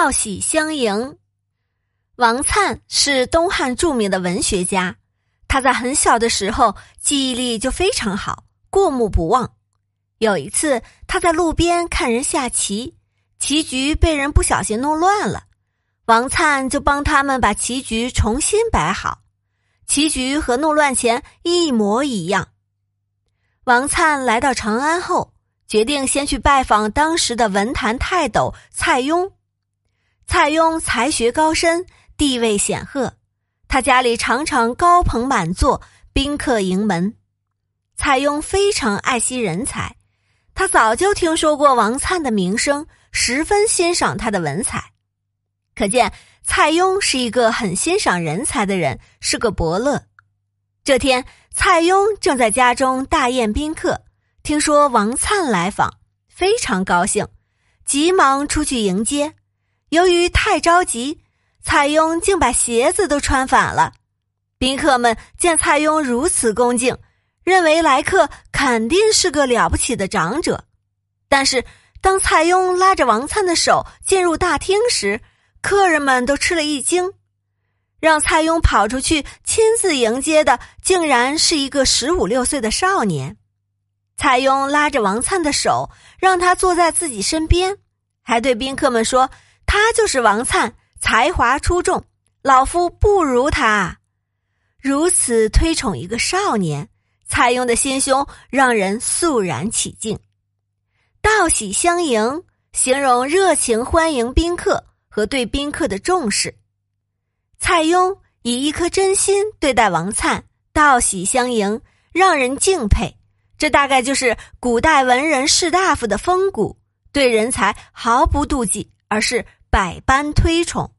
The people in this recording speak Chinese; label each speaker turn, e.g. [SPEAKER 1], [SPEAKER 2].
[SPEAKER 1] 道喜相迎。王粲是东汉著名的文学家，他在很小的时候记忆力就非常好，过目不忘。有一次，他在路边看人下棋，棋局被人不小心弄乱了，王粲就帮他们把棋局重新摆好，棋局和弄乱前一模一样。王粲来到长安后，决定先去拜访当时的文坛泰斗蔡邕。蔡邕才学高深，地位显赫，他家里常常高朋满座，宾客盈门。蔡邕非常爱惜人才，他早就听说过王粲的名声，十分欣赏他的文采。可见蔡邕是一个很欣赏人才的人，是个伯乐。这天，蔡邕正在家中大宴宾客，听说王粲来访，非常高兴，急忙出去迎接。由于太着急，蔡邕竟把鞋子都穿反了。宾客们见蔡邕如此恭敬，认为来客肯定是个了不起的长者。但是，当蔡邕拉着王粲的手进入大厅时，客人们都吃了一惊。让蔡邕跑出去亲自迎接的，竟然是一个十五六岁的少年。蔡邕拉着王粲的手，让他坐在自己身边，还对宾客们说。他就是王粲，才华出众，老夫不如他。如此推崇一个少年，蔡邕的心胸让人肃然起敬。道喜相迎，形容热情欢迎宾客和对宾客的重视。蔡邕以一颗真心对待王粲，道喜相迎，让人敬佩。这大概就是古代文人士大夫的风骨，对人才毫不妒忌，而是。百般推崇。